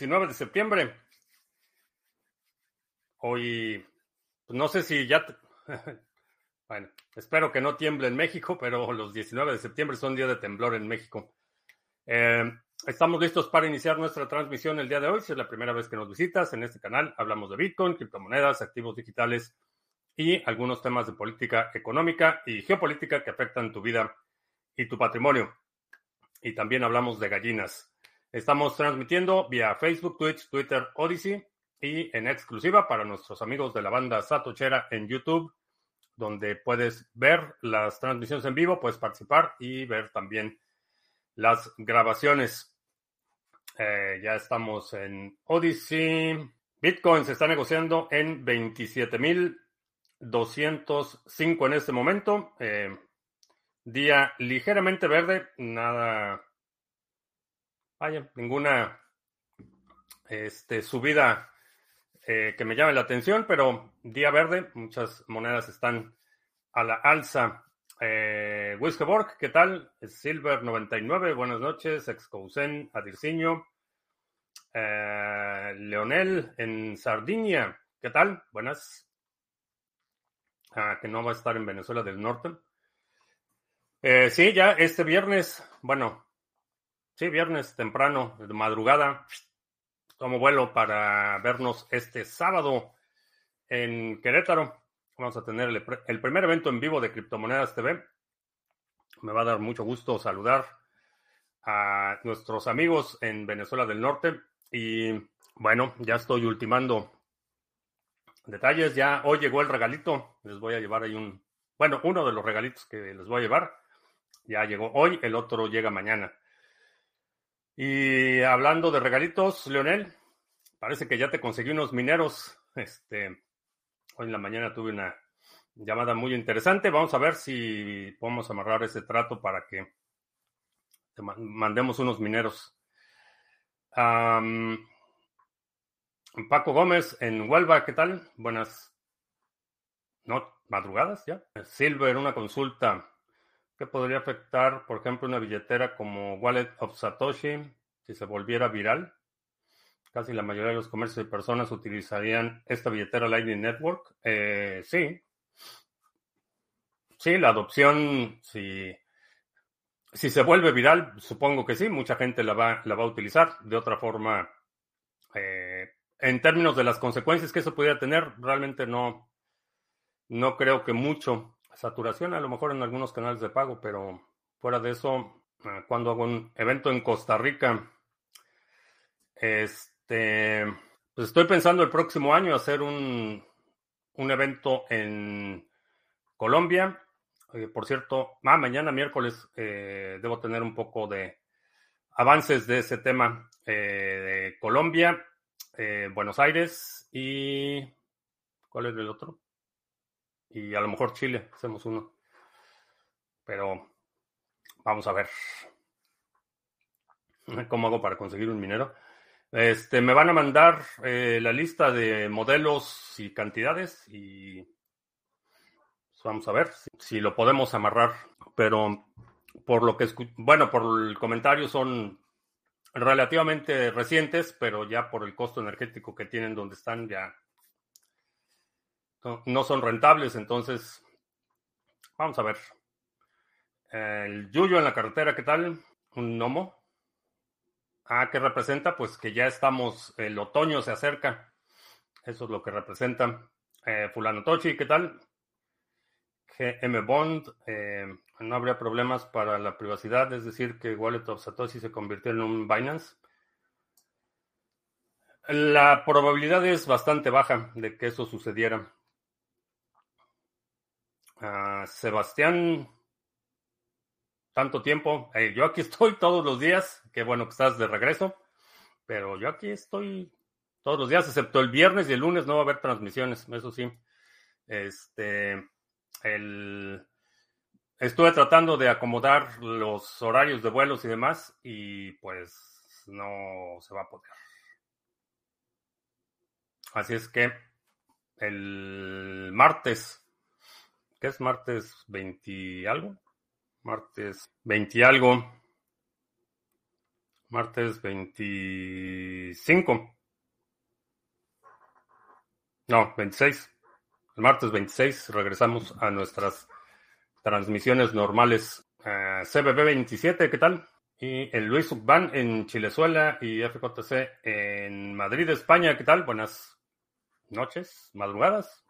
19 de septiembre. Hoy, pues no sé si ya... bueno, espero que no tiemble en México, pero los 19 de septiembre son día de temblor en México. Eh, estamos listos para iniciar nuestra transmisión el día de hoy. Si es la primera vez que nos visitas en este canal, hablamos de Bitcoin, criptomonedas, activos digitales y algunos temas de política económica y geopolítica que afectan tu vida y tu patrimonio. Y también hablamos de gallinas. Estamos transmitiendo vía Facebook, Twitch, Twitter, Odyssey y en exclusiva para nuestros amigos de la banda Satochera en YouTube, donde puedes ver las transmisiones en vivo, puedes participar y ver también las grabaciones. Eh, ya estamos en Odyssey. Bitcoin se está negociando en 27.205 en este momento. Eh, día ligeramente verde, nada. Vaya, ninguna este, subida eh, que me llame la atención, pero día verde, muchas monedas están a la alza. Eh, ¿qué tal? Silver99, buenas noches. Excousen, Adirciño. Eh, Leonel en Sardinia, ¿qué tal? Buenas. Ah, que no va a estar en Venezuela del Norte. Eh, sí, ya este viernes, bueno, sí, viernes temprano, de madrugada, tomo vuelo para vernos este sábado en Querétaro. Vamos a tener el, primer evento en vivo de Criptomonedas TV. Me va a dar mucho gusto saludar a nuestros amigos en Venezuela del Norte. Y bueno, ya estoy ultimando detalles. Ya hoy llegó el regalito. Les voy a llevar ahí un, bueno, uno de los regalitos que les voy a llevar. Ya llegó hoy, el otro llega mañana. Y hablando de regalitos, Leonel, parece que ya te conseguí unos mineros. Este, hoy en la mañana tuve una llamada muy interesante. Vamos a ver si podemos amarrar ese trato para que te mandemos unos mineros. Paco Gómez en Huelva, ¿qué tal? Buenas no, madrugadas ya. Silver, una consulta que podría afectar, por ejemplo, una billetera como Wallet of Satoshi si se volviera viral. Casi la mayoría de los comercios de personas utilizarían esta billetera Lightning Network. Eh, sí. Sí, la adopción, si, si se vuelve viral, supongo que sí, mucha gente la va, la va a utilizar. De otra forma, eh, en términos de las consecuencias que eso pudiera tener, realmente no, no creo que mucho saturación a lo mejor en algunos canales de pago, pero fuera de eso, ah, cuando hago un evento en Costa Rica, este, pues estoy pensando el próximo año hacer un, un evento en Colombia. Eh, por cierto, ah, mañana miércoles eh, debo tener un poco de avances de ese tema eh, de Colombia, Buenos Aires y ¿cuál es el otro? Y a lo mejor Chile, hacemos uno. Pero vamos a ver cómo hago para conseguir un minero. Este, me van a mandar eh, la lista de modelos y cantidades y pues, vamos a ver si, lo podemos amarrar. Pero por lo que bueno, por el comentario son relativamente recientes, pero ya por el costo energético que tienen donde están ya no, son rentables, entonces vamos a ver. El Yuyo en la carretera, ¿qué tal? Un gnomo. Ah, ¿qué representa? Pues que ya estamos, el otoño se acerca. Eso es lo que representa. Eh, Fulano Tochi, ¿qué tal? GM Bond, eh, no habría problemas para la privacidad, es decir, que Wallet of Satoshi se convirtió en un Binance. La probabilidad es bastante baja de que eso sucediera. Ah, Sebastián, tanto tiempo. Eh, yo aquí estoy todos los días. Qué bueno que estás de regreso. Pero yo aquí estoy todos los días, excepto el viernes y el lunes no va a haber transmisiones, eso sí. Este, estuve tratando de acomodar los horarios de vuelos y demás y pues no se va a poder. Así es que el martes ¿Qué es martes 20 algo? Martes 20 algo. Martes 25. No, 26. El martes 26 regresamos a nuestras transmisiones normales. CBB 27, ¿qué tal? Y el Luis Subban en Chilezuela y FJC en Madrid, España, ¿qué tal? Buenas noches, madrugadas,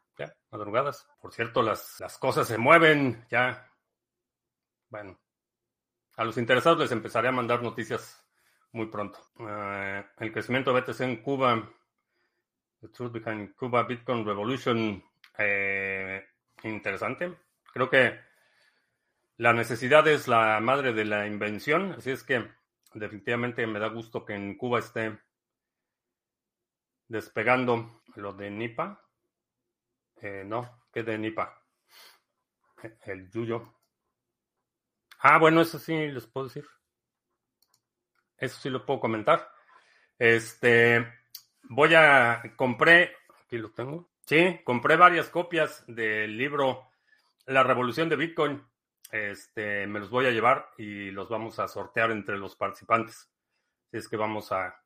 madrugadas. Por cierto, las, las cosas se mueven, ya. Bueno, a los interesados les empezaré a mandar noticias muy pronto. Eh, el crecimiento de BTC en Cuba, The Truth Behind Cuba Bitcoin Revolution, eh, interesante. Creo que la necesidad es la madre de la invención, así es que definitivamente me da gusto que en Cuba esté despegando lo de Nipa. Eh, no, ¿qué de Nipa? El Yuyo. Ah, bueno, eso sí les puedo decir. Eso sí lo puedo comentar. Este, voy a, compré, aquí lo tengo. Sí, compré varias copias del libro La Revolución de Bitcoin este, me los voy a llevar y los vamos a sortear entre los participantes. Es que vamos a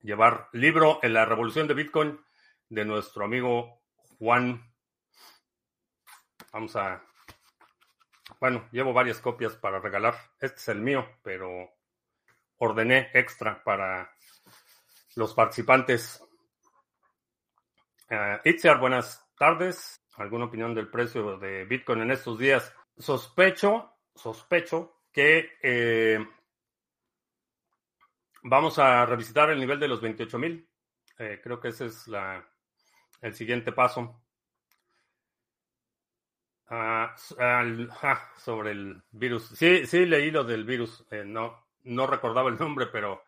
llevar libro en la revolución de Bitcoin de nuestro amigo Juan. Vamos a... Bueno, llevo varias copias para regalar. Este es el mío, pero ordené extra para los participantes. Uh, buenas tardes. ¿Alguna opinión del precio de Bitcoin en estos días? sospecho, sospecho que eh, vamos a revisitar el nivel de los 28 mil. Eh, creo que ese es la, el siguiente paso. Ah, sobre el virus. Sí, sí, leí lo del virus. Eh, no, no recordaba el nombre, pero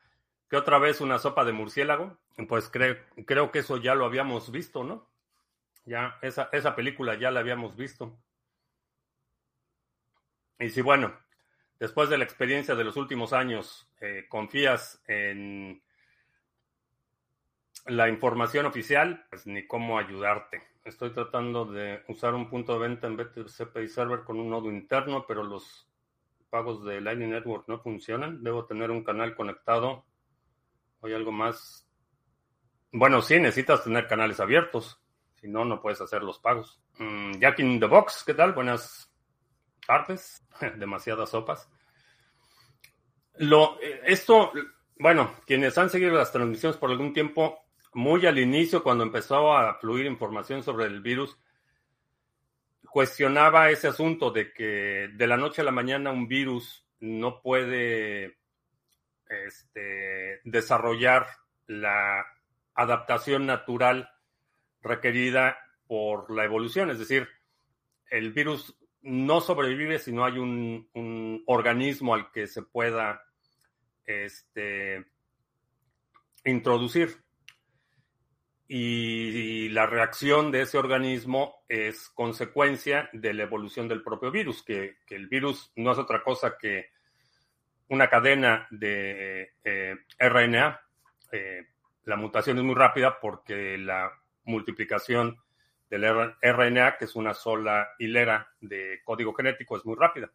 que otra vez una sopa de murciélago. Pues creo que eso ya lo habíamos visto, ¿no? Ya, esa, esa película ya la habíamos visto. Y si, bueno, después de la experiencia de los últimos años, eh, confías en la información oficial, pues ni cómo ayudarte. Estoy tratando de usar un punto de venta en BTC Server con un nodo interno, pero los pagos de Lightning Network no funcionan. Debo tener un canal conectado. ¿Hay algo más? Bueno, sí, necesitas tener canales abiertos. Si no, no puedes hacer los pagos. Mm, Jack in the Box, ¿qué tal? Buenas tardes. demasiadas sopas. Lo, esto, bueno, quienes han seguido las transmisiones por algún tiempo, muy al inicio, cuando empezó a fluir información sobre el virus, cuestionaba ese asunto de que de la noche a la mañana un virus no puede este, desarrollar la adaptación natural requerida por la evolución. Es decir, el virus no sobrevive si no hay un, organismo al que se pueda este, introducir. Y, la reacción de ese organismo es consecuencia de la evolución del propio virus, que, el virus no es otra cosa que una cadena de eh, RNA. Eh, la mutación es muy rápida porque la multiplicación del RNA, que es una sola hilera de código genético, es muy rápida.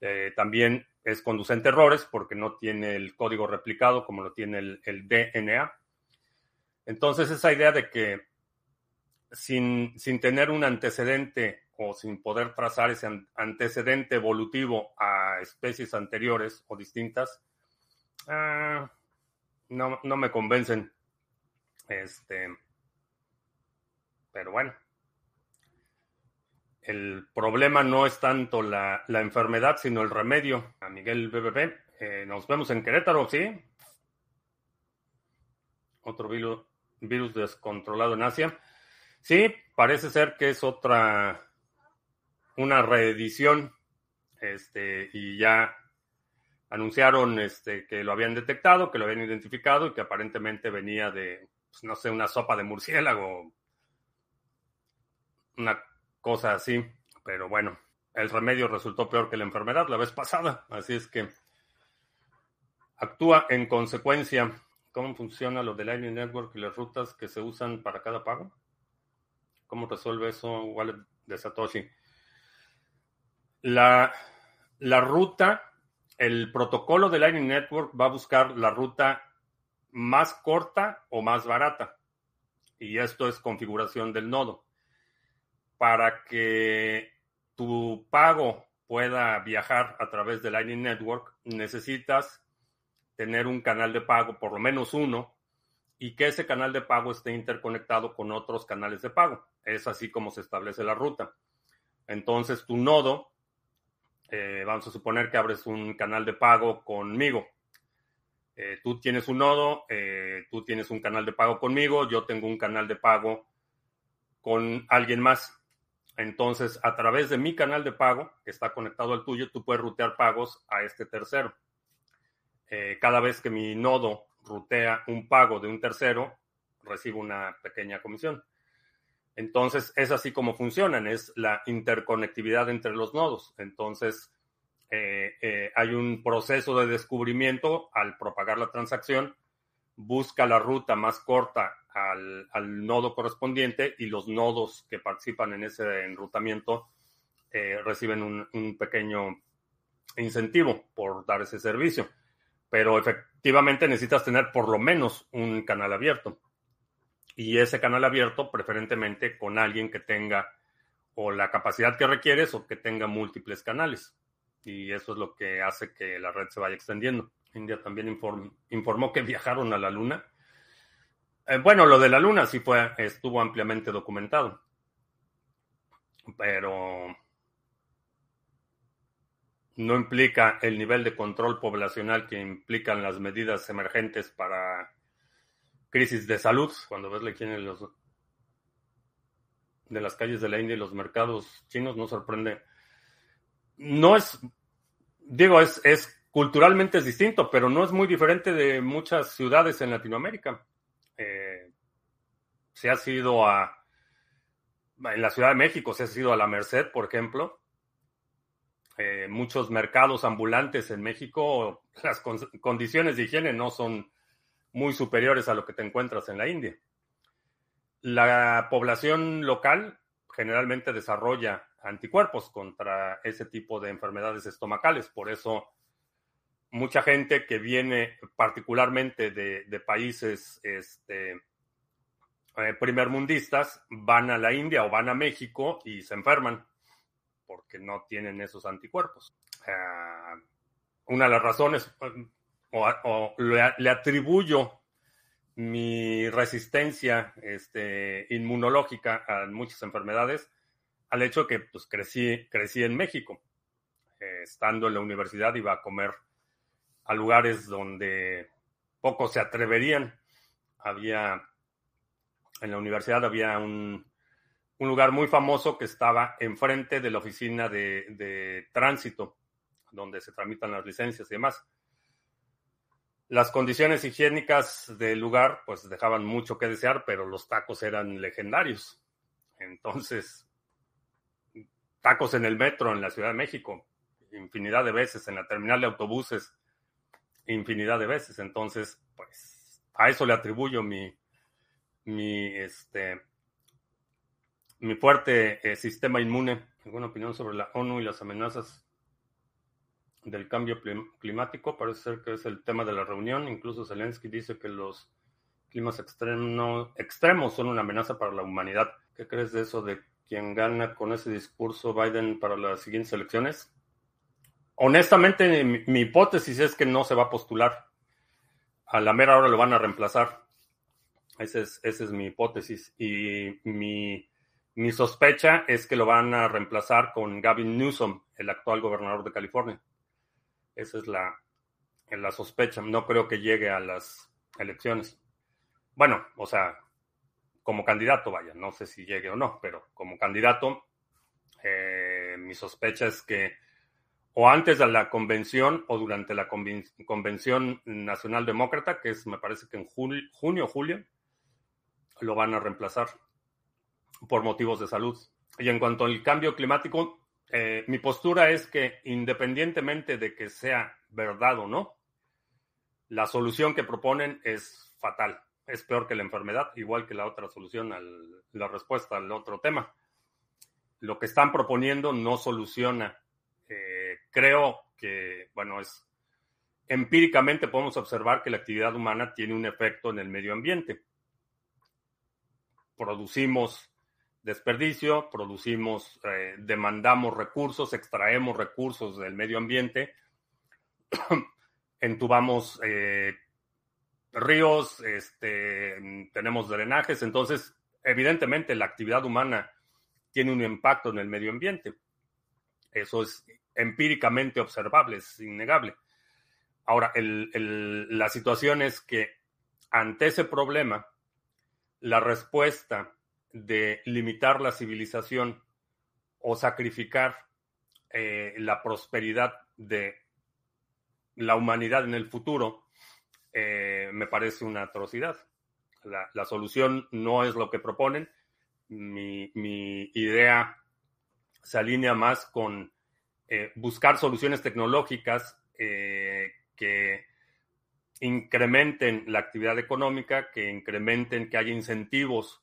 Eh, también es conducente a errores porque no tiene el código replicado como lo tiene el, DNA. Entonces, esa idea de que sin, sin, tener un antecedente o sin poder trazar ese antecedente evolutivo a especies anteriores o distintas, ah, no, no, me convencen. Este, pero bueno, el problema no es tanto la, enfermedad, sino el remedio. A Miguel BBB, eh, nos vemos en Querétaro, ¿sí? Otro virus, virus descontrolado en Asia. Sí, parece ser que es otra, una reedición, este, y ya anunciaron este, que lo habían detectado, que lo habían identificado y que aparentemente venía de, pues, no sé, una sopa de murciélago una cosa así, pero bueno, el remedio resultó peor que la enfermedad la vez pasada, así es que actúa en consecuencia. ¿Cómo funciona lo del Lightning Network y las rutas que se usan para cada pago? ¿Cómo resuelve eso Wallet de Satoshi? La, la ruta el protocolo de Lightning Network va a buscar la ruta más corta o más barata. Y esto es configuración del nodo. Para que tu pago pueda viajar a través de Lightning Network, necesitas tener un canal de pago, por lo menos uno, y que ese canal de pago esté interconectado con otros canales de pago. Es así como se establece la ruta. Entonces, tu nodo, eh, vamos a suponer que abres un canal de pago conmigo. Eh, tú tienes un nodo, eh, tú tienes un canal de pago conmigo, yo tengo un canal de pago con alguien más. Entonces, a través de mi canal de pago, que está conectado al tuyo, tú puedes rutear pagos a este tercero. Cada vez que mi nodo rutea un pago de un tercero, recibo una pequeña comisión. Entonces, es así como funcionan, es la interconectividad entre los nodos. Entonces, eh, eh, hay un proceso de descubrimiento al propagar la transacción, busca la ruta más corta al, nodo correspondiente y los nodos que participan en ese enrutamiento eh, reciben un, pequeño incentivo por dar ese servicio. Pero efectivamente necesitas tener por lo menos un canal abierto. Y ese canal abierto preferentemente con alguien que tenga o la capacidad que requieres o que tenga múltiples canales y eso es lo que hace que la red se vaya extendiendo. India también informó que viajaron a la Luna. Eh, bueno, lo de la Luna sí fue, estuvo ampliamente documentado, pero no implica el nivel de control poblacional que implican las medidas emergentes para crisis de salud. Cuando ves la de, los, de las calles de la India y los mercados chinos, no sorprende no es, digo, es, es culturalmente es distinto, pero no es muy diferente de muchas ciudades en Latinoamérica. Eh, se ha sido a, en la Ciudad de México, se ha sido a la Merced, por ejemplo. Eh, muchos mercados ambulantes en México, las condiciones de higiene no son muy superiores a lo que te encuentras en la India. La población local generalmente desarrolla anticuerpos contra ese tipo de enfermedades estomacales. Por eso mucha gente que viene particularmente de, países este, eh, primermundistas van a la India o van a México y se enferman porque no tienen esos anticuerpos. Una de las razones, o, le, atribuyo mi resistencia este, inmunológica a muchas enfermedades, al hecho que pues crecí, crecí en México. Eh, estando en la universidad iba a comer a lugares donde pocos se atreverían. Había, en la universidad había un, lugar muy famoso que estaba enfrente de la oficina de, de tránsito, donde se tramitan las licencias y demás. Las condiciones higiénicas del lugar pues dejaban mucho que desear, pero los tacos eran legendarios. Entonces, tacos en el metro en la Ciudad de México, infinidad de veces, en la terminal de autobuses, infinidad de veces. Entonces, pues, a eso le atribuyo mi, mi, este, mi fuerte eh, sistema inmune. ¿Alguna opinión sobre la ONU y las amenazas del cambio climático? Parece ser que es el tema de la reunión. Incluso Zelensky dice que los climas extremos son una amenaza para la humanidad. ¿Qué crees de eso de quien gana con ese discurso Biden para las siguientes elecciones? Honestamente, mi, hipótesis es que no se va a postular. A la mera hora lo van a reemplazar. Esa es, esa es mi hipótesis. Y mi, mi sospecha es que lo van a reemplazar con Gavin Newsom, el actual gobernador de California. Esa es la, la sospecha. No creo que llegue a las elecciones. Bueno, o sea, como candidato, vaya, no sé si llegue o no, pero como candidato, eh, mi sospecha es que o antes de la convención o durante la convención nacional demócrata, que es, me parece que en junio o julio, lo van a reemplazar por motivos de salud. Y en cuanto al cambio climático, eh, mi postura es que independientemente de que sea verdad o no, la solución que proponen es fatal es peor que la enfermedad, igual que la otra solución, la respuesta al otro tema. Lo que están proponiendo no soluciona. Eh, creo que, bueno, es empíricamente podemos observar que la actividad humana tiene un efecto en el medio ambiente. Producimos desperdicio, producimos, eh, demandamos recursos, extraemos recursos del medio ambiente, entubamos eh, ríos, este, tenemos drenajes, entonces evidentemente la actividad humana tiene un impacto en el medio ambiente. Eso es empíricamente observable, es innegable. Ahora, la situación es que ante ese problema, la respuesta de limitar la civilización o sacrificar eh, la prosperidad de la humanidad en el futuro eh, me parece una atrocidad. La, solución no es lo que proponen. Mi, idea se alinea más con eh, buscar soluciones tecnológicas que incrementen la actividad económica, que incrementen, que haya incentivos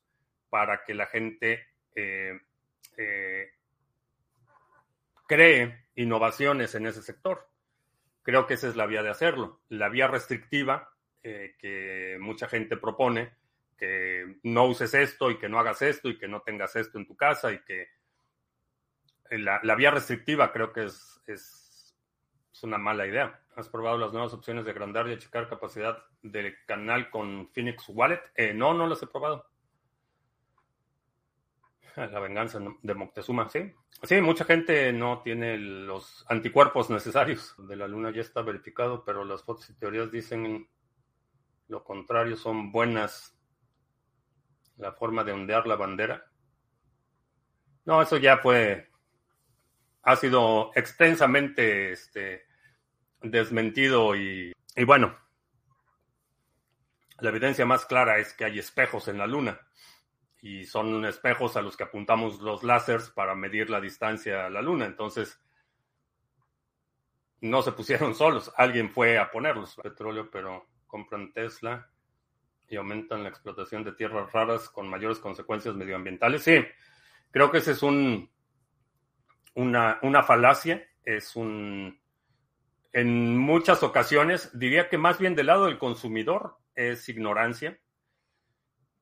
para que la gente eh, eh, cree innovaciones en ese sector. Creo que esa es la vía de hacerlo. La vía restrictiva eh, que mucha gente propone, que no uses esto y que no hagas esto y que no tengas esto en tu casa y que la, vía restrictiva creo que es, es, es, una mala idea. ¿Has probado las nuevas opciones de agrandar y achicar capacidad del canal con Phoenix Wallet? no, no las he probado. La venganza de Moctezuma, sí. Sí, mucha gente no tiene los anticuerpos necesarios. De la luna ya está verificado, pero las fotos y teorías dicen lo contrario, son buenas. La forma de ondear la bandera. No, eso ya fue. Ha sido extensamente este, desmentido y, y bueno. La evidencia más clara es que hay espejos en la luna y son espejos a los que apuntamos los láseres para medir la distancia a la Luna. Entonces, no se pusieron solos, alguien fue a ponerlos. Petróleo, pero compran Tesla y aumentan la explotación de tierras raras con mayores consecuencias medioambientales. Sí, creo que ese es un una, una falacia, es un en muchas ocasiones, diría que más bien del lado del consumidor es ignorancia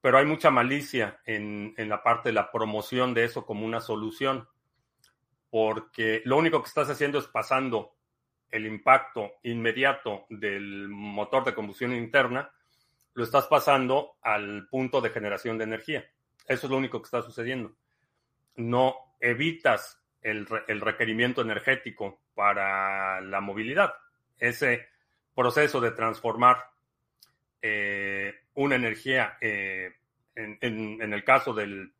pero hay mucha malicia en, la parte de la promoción de eso como una solución, porque lo único que estás haciendo es pasando el impacto inmediato del motor de combustión interna, lo estás pasando al punto de generación de energía. Eso es lo único que está sucediendo. No evitas el, requerimiento energético para la movilidad. Ese proceso de transformar eh, una energía, eh, en, el caso del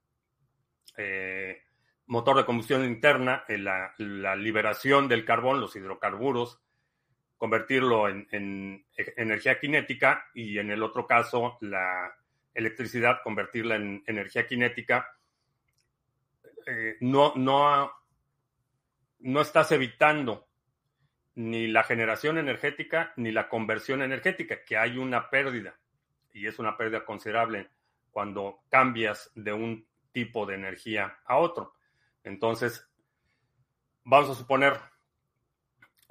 eh, motor de combustión interna, la, la, liberación del carbón, los hidrocarburos, convertirlo en, energía cinética y en el otro caso la electricidad, convertirla en energía cinética, no, no, no estás evitando ni la generación energética ni la conversión energética, que hay una pérdida y es una pérdida considerable cuando cambias de un tipo de energía a otro. Entonces, vamos a suponer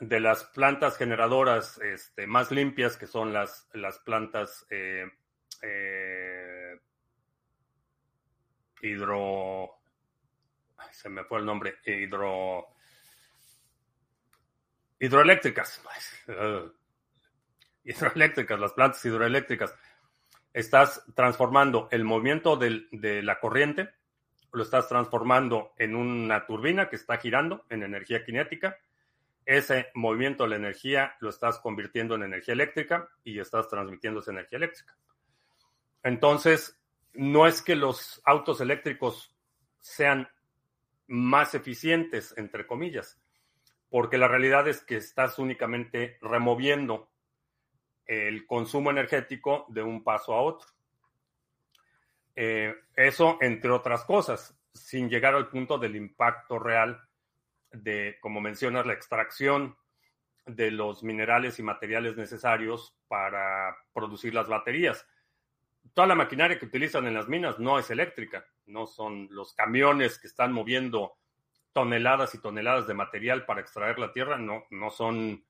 de las plantas generadoras este, más limpias, que son las, las plantas eh, eh, hidro... se me fue el nombre, hidro... Hidroeléctricas. hidroeléctricas, las plantas hidroeléctricas estás transformando el movimiento de la corriente, lo estás transformando en una turbina que está girando en energía cinética. Ese movimiento de la energía lo estás convirtiendo en energía eléctrica y estás transmitiendo esa energía eléctrica. Entonces, no es que los autos eléctricos sean más eficientes, entre comillas, porque la realidad es que estás únicamente removiendo el consumo energético de un paso a otro. Eh, eso, entre otras cosas, sin llegar al punto del impacto real de, como mencionas, la extracción de los minerales y materiales necesarios para producir las baterías. Toda la maquinaria que utilizan en las minas no es eléctrica, no son los camiones que están moviendo toneladas y toneladas de material para extraer la tierra, no, no son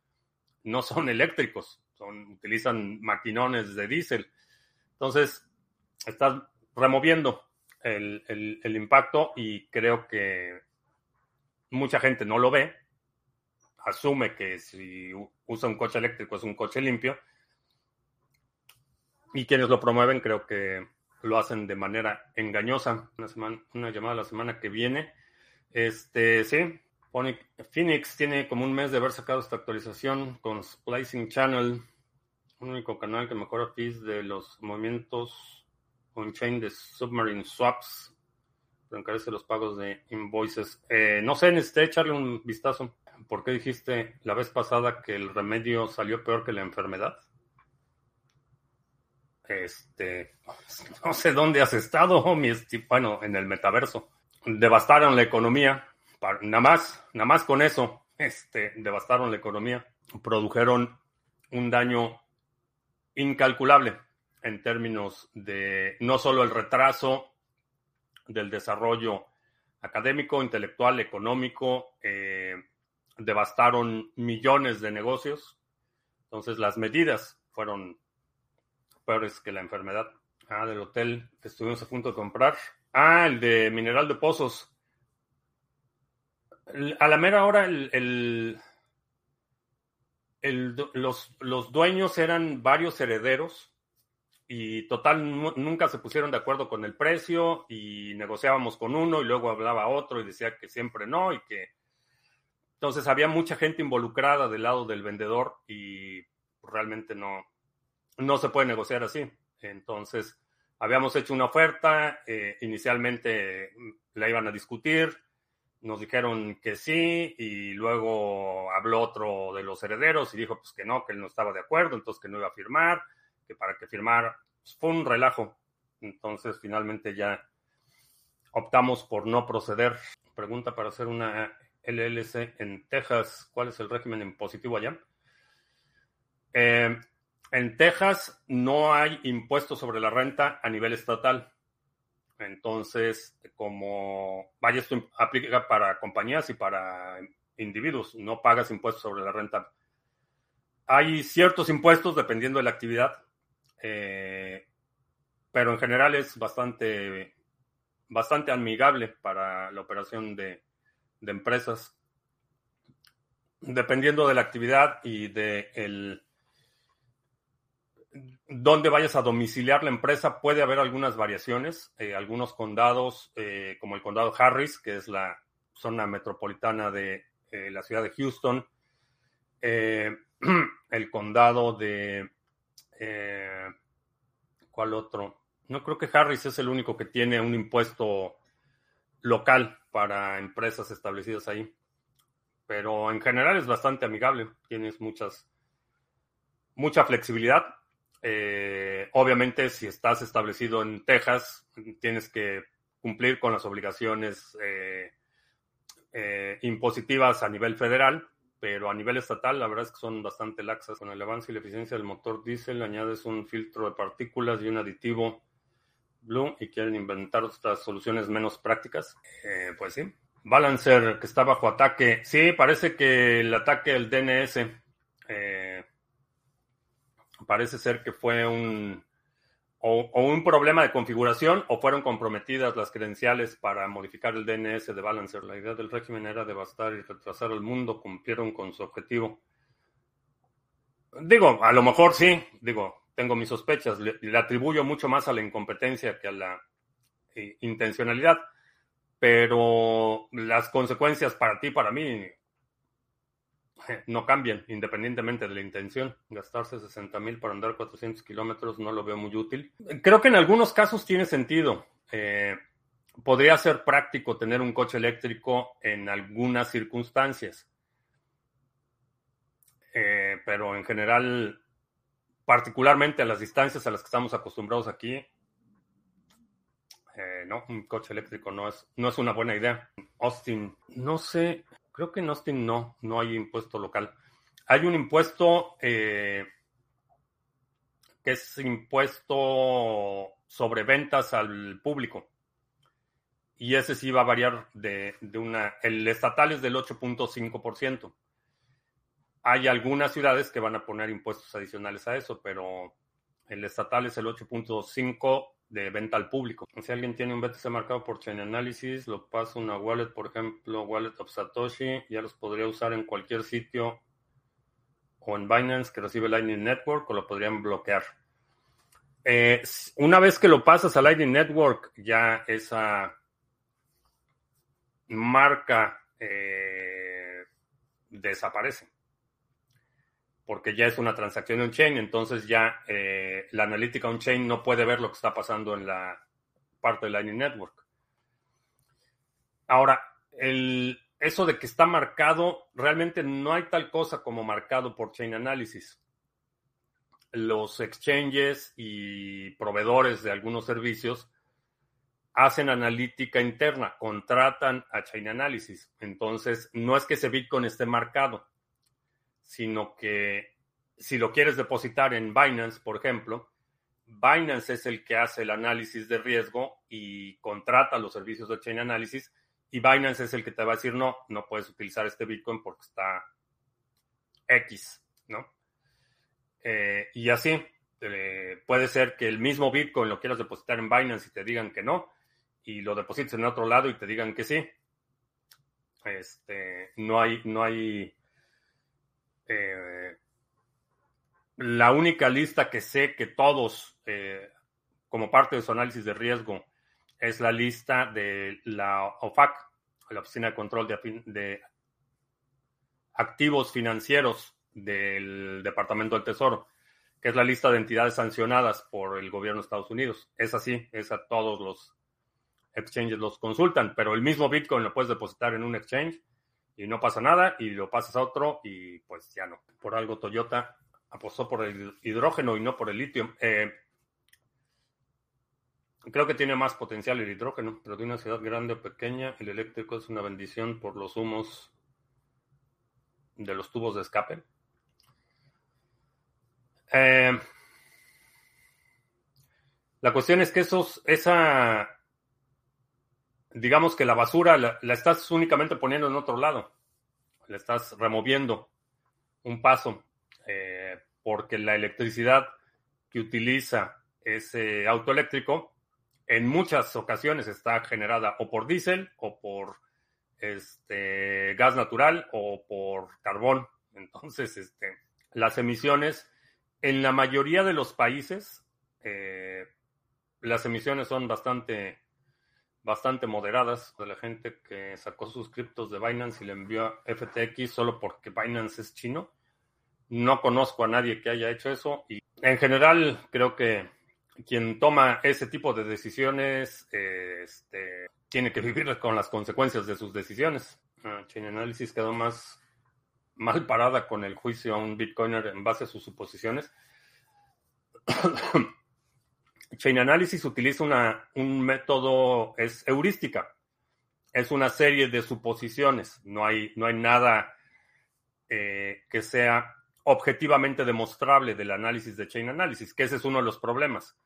no son eléctricos, son, utilizan maquinones de diésel. Entonces, estás removiendo el, el impacto y creo que mucha gente no lo ve, asume que si usa un coche eléctrico es un coche limpio. Y quienes lo promueven creo que lo hacen de manera engañosa. Una, semana, una llamada la semana que viene. Este, sí, Phoenix tiene como un mes de haber sacado esta actualización con Splicing Channel, un único canal que mejora fees de los movimientos on-chain de Submarine Swaps, pero encarece los pagos de invoices. Eh, no sé, necesité echarle un vistazo. ¿Por qué dijiste la vez pasada que el remedio salió peor que la enfermedad? Este, no sé dónde has estado, mi bueno, en el metaverso. Devastaron la economía, nada más, nada más con eso, este, devastaron la economía, produjeron un daño incalculable en términos de no solo el retraso del desarrollo académico, intelectual, económico, eh, devastaron millones de negocios. Entonces las medidas fueron peores que la enfermedad. Ah, del hotel que estuvimos a punto de comprar. Ah, el de Mineral de Pozos. A la mera hora, los, dueños eran varios herederos y total nunca se pusieron de acuerdo con el precio y negociábamos con uno y luego hablaba otro y decía que siempre no y que entonces había mucha gente involucrada del lado del vendedor y realmente no, no se puede negociar así. Entonces, habíamos hecho una oferta, eh, inicialmente la iban a discutir, nos dijeron que sí y luego habló otro de los herederos y dijo pues que no, que él no estaba de acuerdo, entonces que no iba a firmar, que para que firmara, pues, fue un relajo. Entonces, finalmente ya optamos por no proceder. Pregunta para hacer una LLC en Texas, ¿cuál es el régimen impositivo allá? Eh, en Texas no hay impuestos sobre la renta a nivel estatal. Entonces, como vaya, esto aplica para compañías y para individuos, no pagas impuestos sobre la renta. Hay ciertos impuestos dependiendo de la actividad, eh, pero en general es bastante, bastante amigable para la operación de, de empresas. Dependiendo de la actividad y de el, dónde vayas a domiciliar la empresa, puede haber algunas variaciones. Eh, algunos condados, eh, como el condado Harris, que es la zona metropolitana de eh, la ciudad de Houston, el condado de... ¿Cuál otro? No creo que Harris es el único que tiene un impuesto local para empresas establecidas ahí. Pero en general es bastante amigable. Tienes muchas, mucha flexibilidad eh, obviamente, si estás establecido en Texas, tienes que cumplir con las obligaciones eh, eh, impositivas a nivel federal, pero a nivel estatal, la verdad es que son bastante laxas. Con el avance y la eficiencia del motor diésel, añades un filtro de partículas y un aditivo Blue y quieren inventar otras soluciones menos prácticas. pues sí. Balancer, que está bajo ataque. Sí, parece que el ataque del DNS parece ser que fue un o, un problema de configuración o fueron comprometidas las credenciales para modificar el DNS de Balancer. La idea del régimen era devastar y retrasar al mundo, cumplieron con su objetivo. Digo, a lo mejor sí, digo, tengo mis sospechas, le, le atribuyo mucho más a la incompetencia que a la eh, intencionalidad, pero las consecuencias para ti, para mí, no cambian independientemente de la intención. Gastarse 60 mil para andar 400 kilómetros no lo veo muy útil. Creo que en algunos casos tiene sentido. Eh, podría ser práctico tener un coche eléctrico en algunas circunstancias. Eh, pero en general, particularmente a las distancias a las que estamos acostumbrados aquí, eh, no, un coche eléctrico no es, no es una buena idea. Austin, no sé, Creo que en Austin no, no hay impuesto local. Hay un impuesto eh, que es impuesto sobre ventas al público. Y ese sí va a variar de, una... El estatal es del 8.5%. hay algunas ciudades que van a poner impuestos adicionales a eso, pero el estatal es el 8.5 de venta al público. Si alguien tiene un BTC marcado por Chain Analysis, lo pasa a una wallet, por ejemplo, Wallet of Satoshi, ya los podría usar en cualquier sitio o en Binance que recibe Lightning Network o lo podrían bloquear. Eh, una vez que lo pasas a Lightning Network, ya esa marca eh, desaparece. Porque ya es una transacción on-chain, entonces ya eh, la analítica on-chain no puede ver lo que está pasando en la parte de Lightning Network. Ahora, el, eso de que está marcado, realmente no hay tal cosa como marcado por Chain Analysis. Los exchanges y proveedores de algunos servicios hacen analítica interna, contratan a Chain Analysis. Entonces, no es que ese Bitcoin esté marcado, sino que si lo quieres depositar en Binance, por ejemplo, Binance es el que hace el análisis de riesgo y contrata los servicios de Chain Analysis y Binance es el que te va a decir, no, no puedes utilizar este Bitcoin porque está X, ¿no? Eh, y así, eh, puede ser que el mismo Bitcoin lo quieras depositar en Binance y te digan que no, y lo deposites en otro lado y te digan que sí. Este, no hay, no hay. Eh, la única lista que sé que todos, como parte de su análisis de riesgo, es la lista de la OFAC, la Oficina de Control de, Activos Financieros del Departamento del Tesoro, que es la lista de entidades sancionadas por el gobierno de Estados Unidos. Es así, es a todos los exchanges los consultan, pero el mismo Bitcoin lo puedes depositar en un exchange y no pasa nada y lo pasas a otro y pues ya no. Por algo Toyota apostó por el hidrógeno y no por el litio. Eh, Creo que tiene más potencial el hidrógeno, pero de una ciudad grande o pequeña, el eléctrico es una bendición por los humos de los tubos de escape. Eh, la cuestión es que esos, esa, digamos que la basura la, estás únicamente poniendo en otro lado, la estás removiendo un paso, eh, porque la electricidad que utiliza ese auto eléctrico en muchas ocasiones está generada o por diésel o por este, gas natural o por carbón. Entonces, este, las emisiones en la mayoría de los países, eh, las emisiones son bastante, bastante moderadas de la gente que sacó sus criptos de Binance y le envió a FTX solo porque Binance es chino. No conozco a nadie que haya hecho eso y en general creo que quien toma ese tipo de decisiones este, tiene que vivir con las consecuencias de sus decisiones. Ah, Chain Analysis quedó más mal parada con el juicio a un Bitcoiner en base a sus suposiciones. Chain Analysis utiliza una, un método, es heurística. Es una serie de suposiciones. No hay, no hay nada eh, que sea objetivamente demostrable del análisis de Chain Analysis, que ese es uno de los problemas.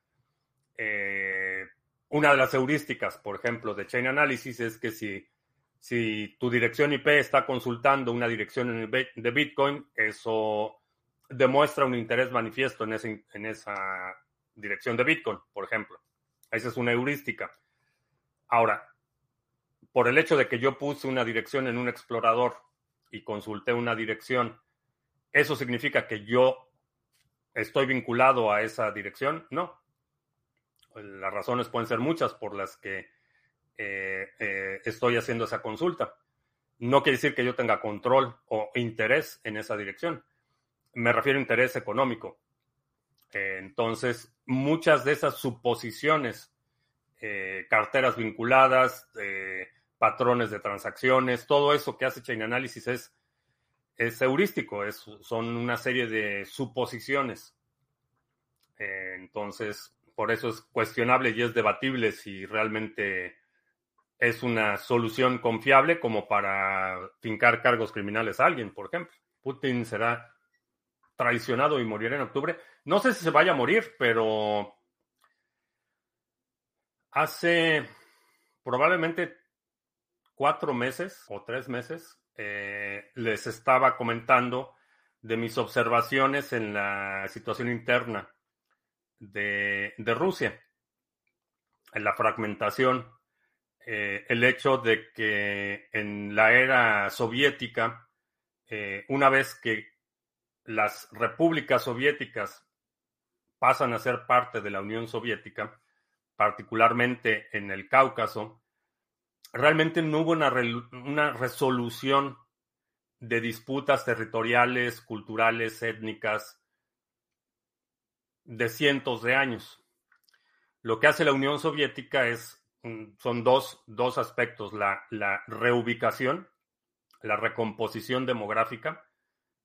Eh, una de las heurísticas, por ejemplo, de Chain Analysis es que si, si tu dirección IP está consultando una dirección de Bitcoin, eso demuestra un interés manifiesto en, ese, en esa dirección de Bitcoin, por ejemplo. Esa es una heurística. Ahora, por el hecho de que yo puse una dirección en un explorador y consulté una dirección, ¿eso significa que yo estoy vinculado a esa dirección? No. Las razones pueden ser muchas por las que eh, eh, estoy haciendo esa consulta. No quiere decir que yo tenga control o interés en esa dirección. Me refiero a interés económico. Eh, entonces, muchas de esas suposiciones, carteras vinculadas, patrones de transacciones, todo eso que hace Chain Analysis es, es heurístico, es, son una serie de suposiciones. entonces, por eso es cuestionable y es debatible si realmente es una solución confiable como para fincar cargos criminales a alguien, por ejemplo. Putin será traicionado y morirá en octubre. No sé si se vaya a morir, pero hace probablemente cuatro meses o tres meses eh, les estaba comentando de mis observaciones en la situación interna de, Rusia, en la fragmentación, eh, el hecho de que en la era soviética, eh, una vez que las repúblicas soviéticas pasan a ser parte de la Unión Soviética, particularmente en el Cáucaso, realmente no hubo una, resolución de disputas territoriales, culturales, étnicas, de cientos de años. Lo que hace la Unión Soviética es, mm, son dos, dos aspectos, la reubicación, la recomposición demográfica.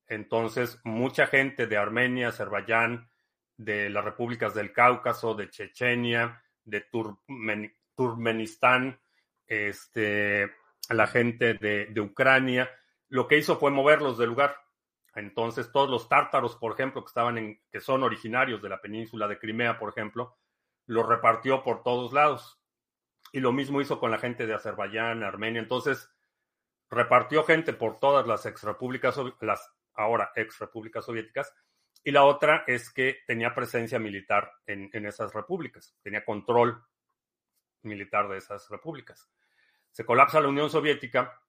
Entonces, mucha gente de Armenia, Azerbaiyán, de las repúblicas del Cáucaso, de Chechenia, de Turkmenistán, este, la gente de, de Ucrania, lo que hizo fue moverlos del lugar. Entonces, todos los tártaros, por ejemplo, que estaban en, que son originarios de la península de Crimea, por ejemplo, los repartió por todos lados. Y lo mismo hizo con la gente de Azerbaiyán, Armenia. Entonces, repartió gente por todas las exrepúblicas, las ahora exrepúblicas soviéticas. Y la otra es que tenía presencia militar en, en esas repúblicas, tenía control militar de esas repúblicas. Se colapsa la Unión Soviética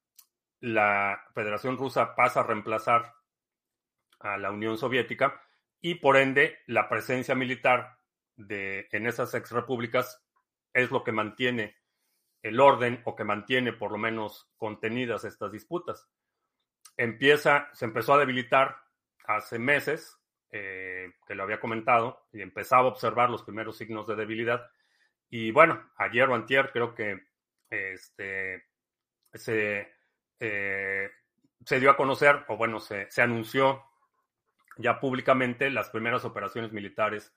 la Federación Rusa pasa a reemplazar a la Unión Soviética y por ende la presencia militar de, en esas ex repúblicas es lo que mantiene el orden o que mantiene por lo menos contenidas estas disputas. Empieza, se empezó a debilitar hace meses, eh, que lo había comentado, y empezaba a observar los primeros signos de debilidad. Y bueno, ayer o antier creo que este, se eh, se dio a conocer, o bueno, se, anunció ya públicamente las primeras operaciones militares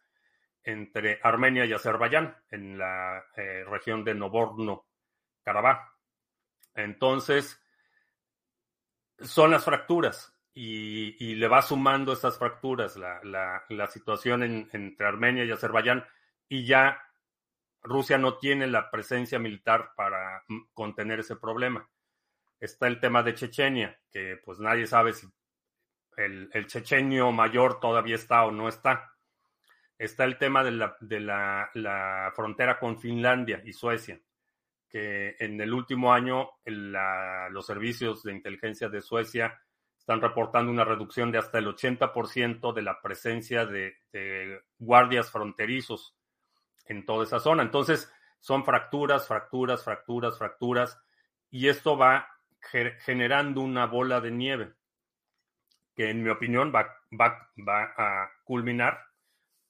entre Armenia y Azerbaiyán en la eh, región de Novorno-Karabaj. Entonces, son las fracturas y, le va sumando estas fracturas la, situación entre Armenia y Azerbaiyán y ya Rusia no tiene la presencia militar para contener ese problema está el tema de Chechenia, que pues nadie sabe si el, chechenio mayor todavía está o no está. Está el tema de, la, de la, frontera con Finlandia y Suecia, que en el último año los servicios de inteligencia de Suecia están reportando una reducción de hasta el 80% de la presencia de, de guardias fronterizos en toda esa zona. Entonces, son fracturas, fracturas, fracturas, fracturas, y esto va generando una bola de nieve que en mi opinión va, va, va a culminar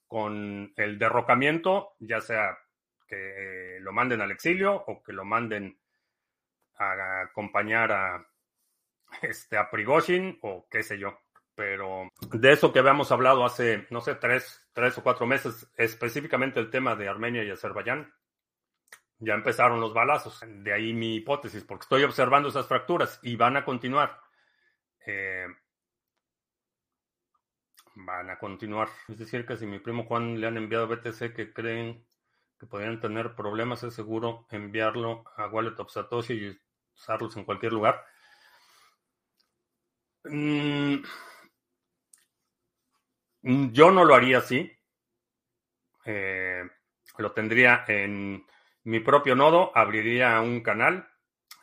con el derrocamiento, ya sea que lo manden al exilio o que lo manden a acompañar a, este, a Prigozhin o qué sé yo. Pero de eso que habíamos hablado hace, no sé, tres, tres o cuatro meses, específicamente el tema de Armenia y Azerbaiyán, ya empezaron los balazos. De ahí mi hipótesis, porque estoy observando esas fracturas y van a continuar. Eh, van a continuar. Es decir, que si mi primo Juan le han enviado BTC que creen que podrían tener problemas, es seguro enviarlo a Wallet of Satoshi y usarlos en cualquier lugar. Mm, yo no lo haría así. Eh, lo tendría en mi propio nodo abriría un canal,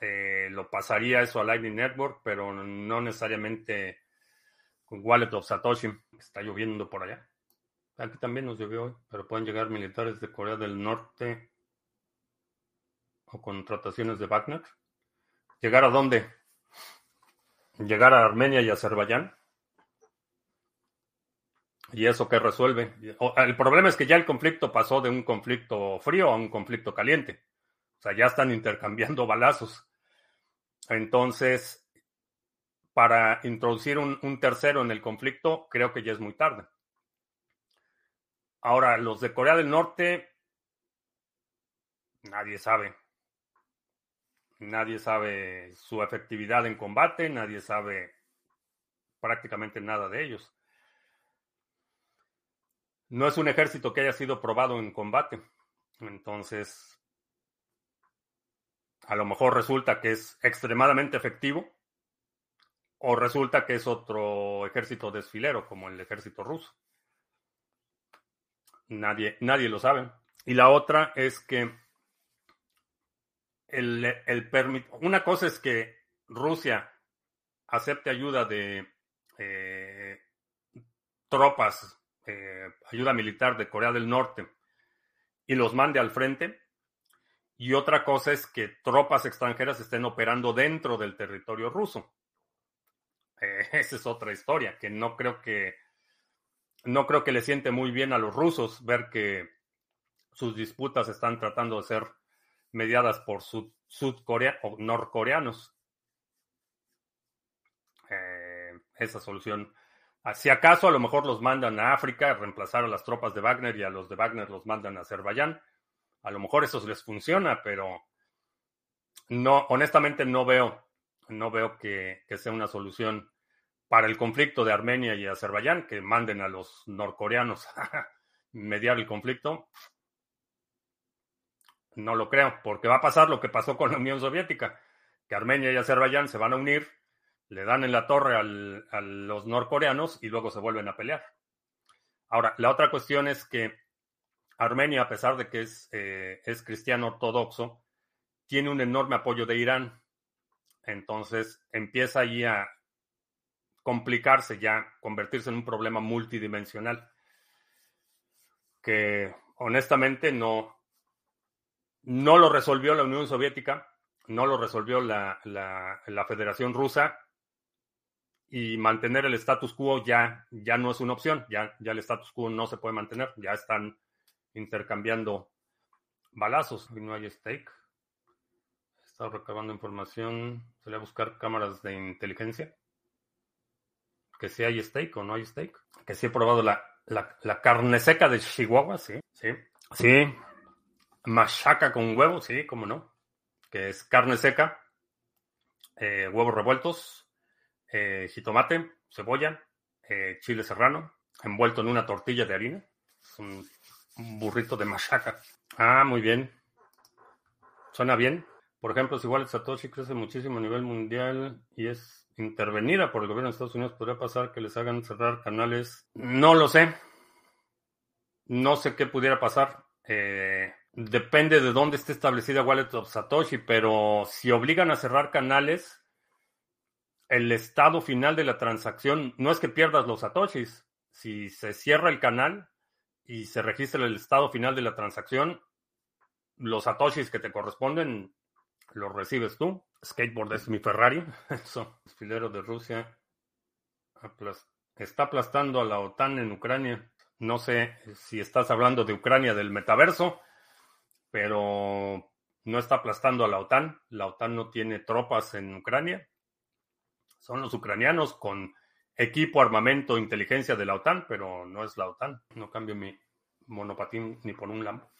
eh, lo pasaría eso a Lightning Network, pero no necesariamente con Wallet of Satoshi. Está lloviendo por allá. Aquí también nos llovió hoy, pero pueden llegar militares de Corea del Norte o contrataciones de Wagner. ¿Llegar a dónde? ¿Llegar a Armenia y Azerbaiyán? ¿Y eso qué resuelve? El problema es que ya el conflicto pasó de un conflicto frío a un conflicto caliente. O sea, ya están intercambiando balazos. Entonces, para introducir un, tercero en el conflicto, creo que ya es muy tarde. Ahora, los de Corea del Norte, nadie sabe. Nadie sabe su efectividad en combate, nadie sabe prácticamente nada de ellos. No es un ejército que haya sido probado en combate. Entonces, a lo mejor resulta que es extremadamente efectivo, o resulta que es otro ejército desfilero como el ejército ruso. Nadie, nadie lo sabe. Y la otra es que una cosa es que Rusia acepte ayuda de eh, tropas, eh, ayuda militar de Corea del Norte y los mande al frente. Y otra cosa es que tropas extranjeras estén operando dentro del territorio ruso. Eh, esa es otra historia que no creo que no creo que le siente muy bien a los rusos ver que sus disputas están tratando de ser mediadas por sud, o norcoreanos. Eh, esa solución. Si acaso a lo mejor los mandan a África a reemplazar a las tropas de Wagner y a los de Wagner los mandan a Azerbaiyán. A lo mejor eso les funciona, pero no, honestamente no veo, no veo que, que sea una solución para el conflicto de Armenia y Azerbaiyán, que manden a los norcoreanos a mediar el conflicto. No lo creo, porque va a pasar lo que pasó con la Unión Soviética, que Armenia y Azerbaiyán se van a unir, le dan en la torre a los norcoreanos y luego se vuelven a pelear. Ahora, la otra cuestión es que Armenia, a pesar de que es, eh, es cristiano ortodoxo, tiene un enorme apoyo de Irán. Entonces empieza allí a, complicarse ya, convertirse en un problema multidimensional que honestamente no, no lo resolvió la Unión Soviética, no lo resolvió la, la, Federación Rusa y mantener el status quo ya, ya no es una opción, ya, ya el status quo no se puede mantener, ya están intercambiando balazos no hay stake. Estado recabando información, se a buscar cámaras de inteligencia que si hay steak o no hay steak. Que si he probado la, la, carne seca de Chihuahua, sí, sí. Sí. Machaca con huevo, sí, cómo no. Que es carne seca, eh, huevos revueltos, eh, jitomate, cebolla, eh, chile serrano, envuelto en una tortilla de harina. Un, un burrito de machaca. Ah, muy bien. Suena bien. Por ejemplo, si igual Satoshi crece muchísimo a nivel mundial y es intervenida por el gobierno de Estados Unidos, podría pasar que les hagan cerrar canales. No lo sé. No sé qué pudiera pasar. Eh, depende de dónde esté establecida Wallet of Satoshi, pero si obligan a cerrar canales, el estado final de la transacción no es que pierdas los Satoshis. Si se cierra el canal y se registra el estado final de la transacción, los Satoshis que te corresponden los recibes tú. Skateboard es mi Ferrari. Eso, filero de Rusia está aplastando a la OTAN en Ucrania. No sé si estás hablando de Ucrania del metaverso, pero no está aplastando a la OTAN. La OTAN no tiene tropas en Ucrania. Son los ucranianos con equipo, armamento, inteligencia de la OTAN, pero no es la OTAN. No cambio mi monopatín ni por un lampo.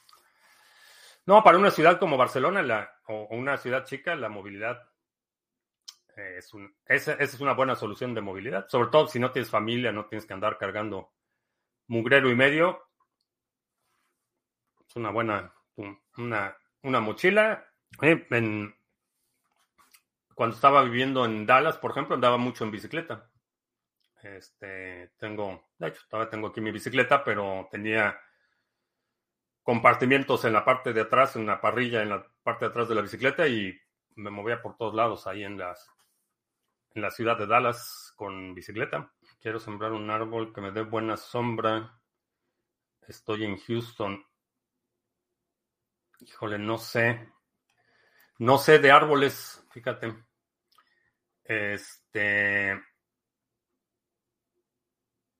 No, para una ciudad como Barcelona la, o una ciudad chica, la movilidad eh, es, un, esa, es una buena solución de movilidad. Sobre todo si no tienes familia, no tienes que andar cargando mugrero y medio. Es una buena, una, una mochila. Eh, cuando estaba viviendo en Dallas, por ejemplo, andaba mucho en bicicleta. Este, tengo, de hecho, todavía tengo aquí mi bicicleta, pero tenía compartimientos en la parte de atrás, en la parrilla, en la parte de atrás de la bicicleta y me movía por todos lados ahí en las en la ciudad de Dallas con bicicleta. Quiero sembrar un árbol que me dé buena sombra. Estoy en Houston. Híjole, no sé. No sé de árboles, fíjate. Este.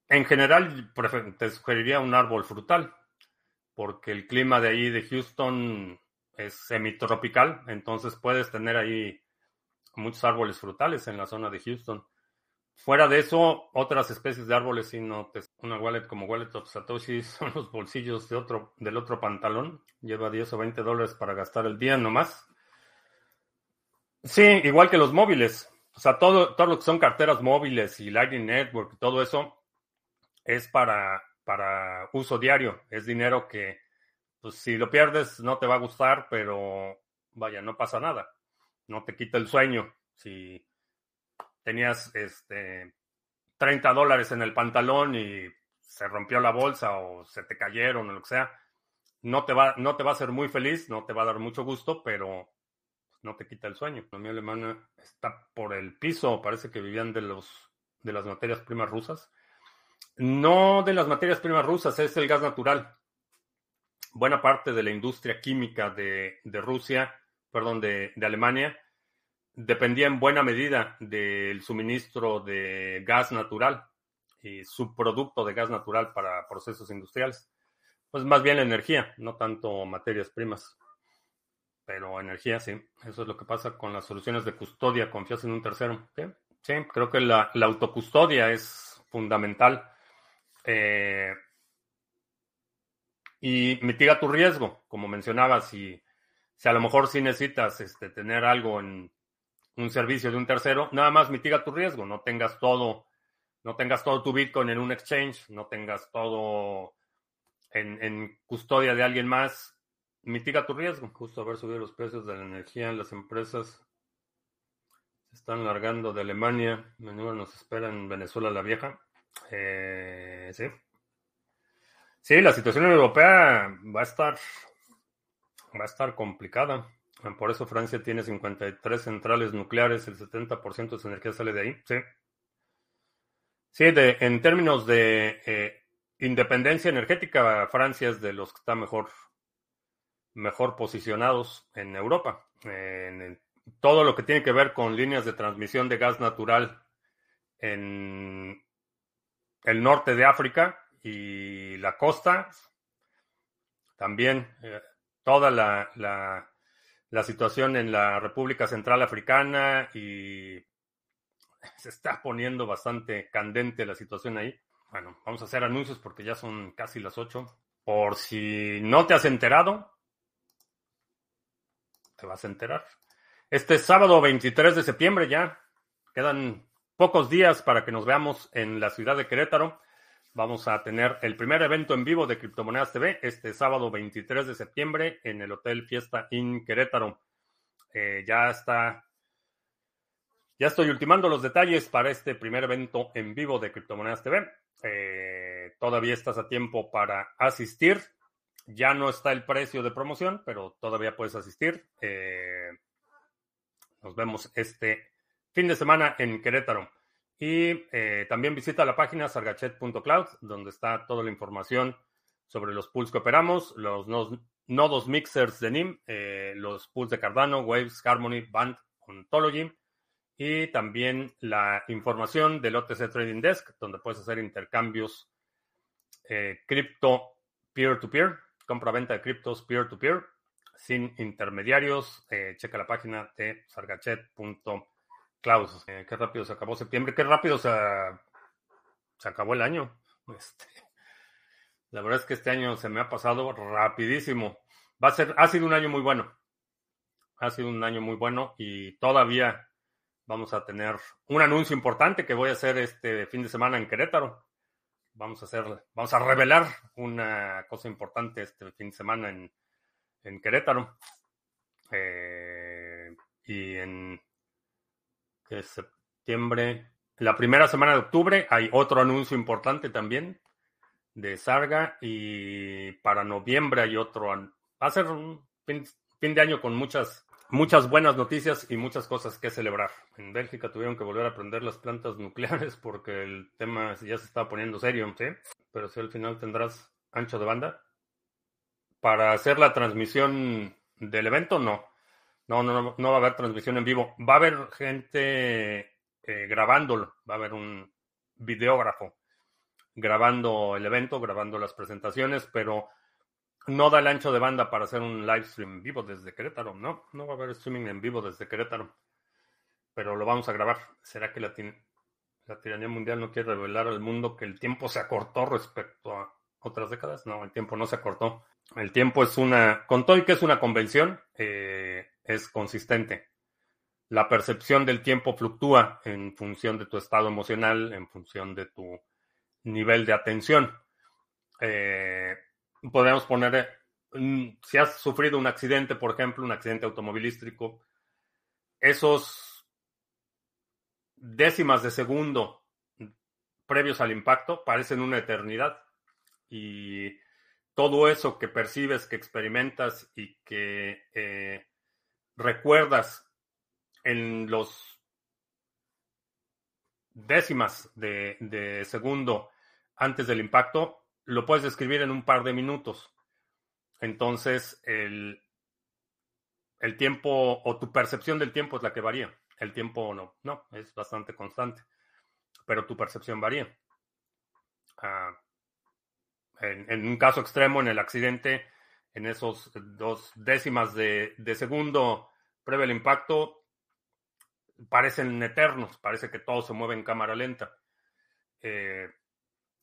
En general, te sugeriría un árbol frutal porque el clima de ahí de Houston es semitropical, entonces puedes tener ahí muchos árboles frutales en la zona de Houston. Fuera de eso, otras especies de árboles, si no te, una wallet como Wallet of Satoshi son los bolsillos de otro, del otro pantalón. Lleva 10 o 20 dólares para gastar el día nomás. Sí, igual que los móviles. O sea, todo, todo lo que son carteras móviles y Lightning Network, todo eso es para para uso diario. Es dinero que, pues si lo pierdes no te va a gustar, pero vaya, no pasa nada. No te quita el sueño. Si tenías este 30 dólares en el pantalón y se rompió la bolsa o se te cayeron o lo que sea, no te va, no te va a hacer muy feliz, no te va a dar mucho gusto, pero no te quita el sueño. La economía alemana está por el piso, parece que vivían de los de las materias primas rusas. No de las materias primas rusas, es el gas natural. Buena parte de la industria química de, de Rusia, perdón, de, de Alemania, dependía en buena medida del suministro de gas natural y subproducto de gas natural para procesos industriales. Pues más bien la energía, no tanto materias primas. Pero energía, sí. Eso es lo que pasa con las soluciones de custodia. Confías en un tercero. Sí, creo que la, autocustodia es fundamental. Eh, y mitiga tu riesgo, como mencionaba, si, si a lo mejor sí necesitas este, tener algo en un servicio de un tercero, nada más mitiga tu riesgo, no tengas todo, no tengas todo tu Bitcoin en un exchange, no tengas todo en, en custodia de alguien más, mitiga tu riesgo. Justo haber subido los precios de la energía en las empresas se están largando de Alemania, menudo nos espera en Venezuela la vieja. Eh, sí. Sí, la situación europea va a estar va a estar complicada. Por eso Francia tiene 53 centrales nucleares, el 70% de su energía sale de ahí. Sí. Sí, en términos de eh, independencia energética, Francia es de los que está mejor, mejor posicionados en Europa. en todo lo que tiene que ver con líneas de transmisión de gas natural en el norte de África y la costa, también eh, toda la, la situación en la República Central Africana y se está poniendo bastante candente la situación ahí. Bueno, vamos a hacer anuncios porque ya son casi las 8. Por si no te has enterado, te vas a enterar. Este sábado 23 de septiembre ya quedan pocos días para que nos veamos en la ciudad de Querétaro. Vamos a tener el primer evento en vivo de Criptomonedas TV este sábado 23 de septiembre en el Hotel Fiesta in Querétaro. Eh, ya está, ya estoy ultimando los detalles para este primer evento en vivo de Criptomonedas TV. Eh, todavía estás a tiempo para asistir. Ya no está el precio de promoción, pero todavía puedes asistir. Eh, nos vemos este fin de semana en Querétaro. Y eh, también visita la página sargachet.cloud, donde está toda la información sobre los pools que operamos, los nodos, mixers de NIM, eh, los pools de Cardano, Waves, Harmony, Band, Ontology, y también la información del OTC Trading Desk, donde puedes hacer intercambios eh, cripto peer-to-peer, compra-venta de criptos peer-to-peer sin intermediarios. Checa la página de sargachet.cloud. Eh, qué rápido se acabó septiembre, qué rápido se, acabó el año. Este, la verdad es que este año se me ha pasado rapidísimo. Va a ser, ha sido un año muy bueno. Ha sido un año muy bueno y todavía vamos a tener un anuncio importante que voy a hacer este fin de semana en Querétaro. Vamos a hacer, vamos a revelar una cosa importante este fin de semana en en Querétaro. Eh, y en septiembre, la primera semana de octubre, hay otro anuncio importante también de Sarga. Y para noviembre hay otro. Va a ser un fin, de año con muchas, muchas buenas noticias y muchas cosas que celebrar. En Bélgica tuvieron que volver a prender las plantas nucleares porque el tema ya se está poniendo serio, ¿sí? Pero si al final tendrás ancho de banda para hacer la transmisión del evento, no. No, no, no, va a haber transmisión en vivo. Va a haber gente eh, grabándolo. Va a haber un videógrafo grabando el evento, grabando las presentaciones, pero no da el ancho de banda para hacer un live stream en vivo desde Querétaro. No, no va a haber streaming en vivo desde Querétaro. Pero lo vamos a grabar. ¿Será que la, la tiranía mundial no quiere revelar al mundo que el tiempo se acortó respecto a otras décadas? No, el tiempo no se acortó. El tiempo es una, con todo y que es una convención, eh, es consistente. La percepción del tiempo fluctúa en función de tu estado emocional, en función de tu nivel de atención. Eh, podemos poner, mm, si has sufrido un accidente, por ejemplo, un accidente automovilístico, esos décimas de segundo previos al impacto parecen una eternidad. Y todo eso que percibes, que experimentas y que eh, recuerdas en los décimas de, segundo antes del impacto, lo puedes describir en un par de minutos. Entonces, el, el tiempo o tu percepción del tiempo es la que varía. El tiempo no, no, es bastante constante, pero tu percepción varía. Ah, en, un caso extremo, en el accidente, en esos dos décimas de, segundo previo al impacto, parecen eternos, parece que todo se mueve en cámara lenta. Eh,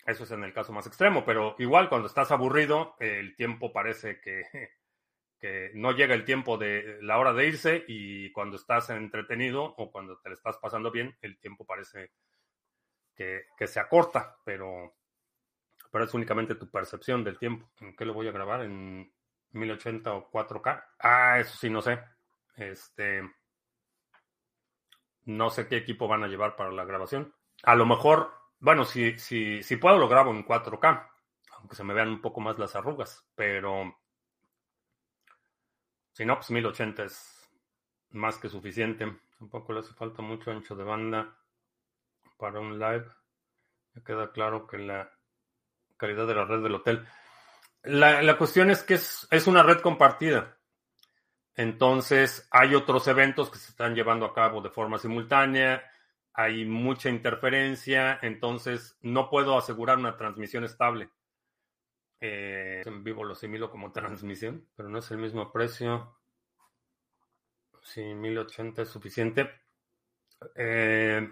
eso es en el caso más extremo, pero igual cuando estás aburrido, el tiempo parece que, que, no llega el tiempo de la hora de irse y cuando estás entretenido o cuando te lo estás pasando bien, el tiempo parece que, que se acorta, pero pero es únicamente tu percepción del tiempo. ¿En qué lo voy a grabar? ¿En 1080 o 4K? Ah, eso sí, no sé. Este. No sé qué equipo van a llevar para la grabación. A lo mejor, bueno, si, si, si puedo lo grabo en 4K, aunque se me vean un poco más las arrugas, pero si no, pues 1080 es más que suficiente. Tampoco le hace falta mucho ancho de banda para un live. Me queda claro que la calidad de la red del hotel. La, cuestión es que es, una red compartida. Entonces, hay otros eventos que se están llevando a cabo de forma simultánea, hay mucha interferencia, entonces no puedo asegurar una transmisión estable. Eh, en vivo lo asimilo como transmisión, pero no es el mismo precio. Si 1080 es suficiente. Eh,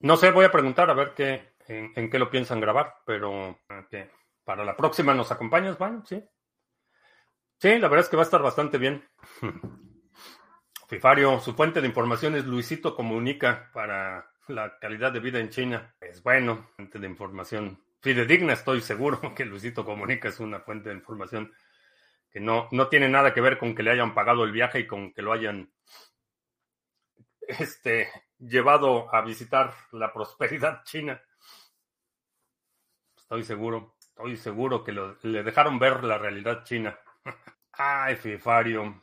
no sé, voy a preguntar a ver qué, en, qué lo piensan grabar, pero para la próxima nos acompañas, bueno, sí. Sí, la verdad es que va a estar bastante bien. Fifario, su fuente de información es Luisito Comunica para la calidad de vida en China. Es bueno, fuente de información fidedigna, estoy seguro que Luisito Comunica es una fuente de información que no, no tiene nada que ver con que le hayan pagado el viaje y con que lo hayan este, llevado a visitar la prosperidad china. Estoy seguro, estoy seguro que le dejaron ver la realidad china. Ay, Fifario.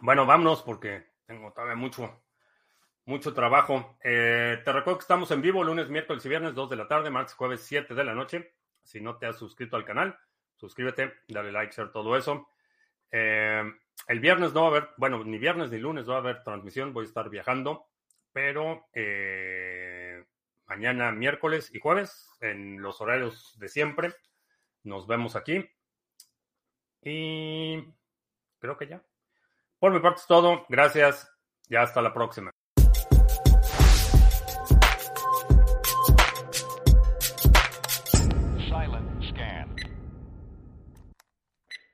Bueno, vámonos porque tengo todavía mucho, mucho trabajo. Eh, te recuerdo que estamos en vivo lunes, miércoles y viernes, 2 de la tarde, martes, jueves, 7 de la noche. Si no te has suscrito al canal, suscríbete, dale like, share, todo eso. Eh, el viernes no va a haber, bueno, ni viernes ni lunes va a haber transmisión, voy a estar viajando, pero eh, mañana miércoles y jueves en los horarios de siempre. Nos vemos aquí. Y creo que ya. Por mi parte es todo. Gracias y hasta la próxima.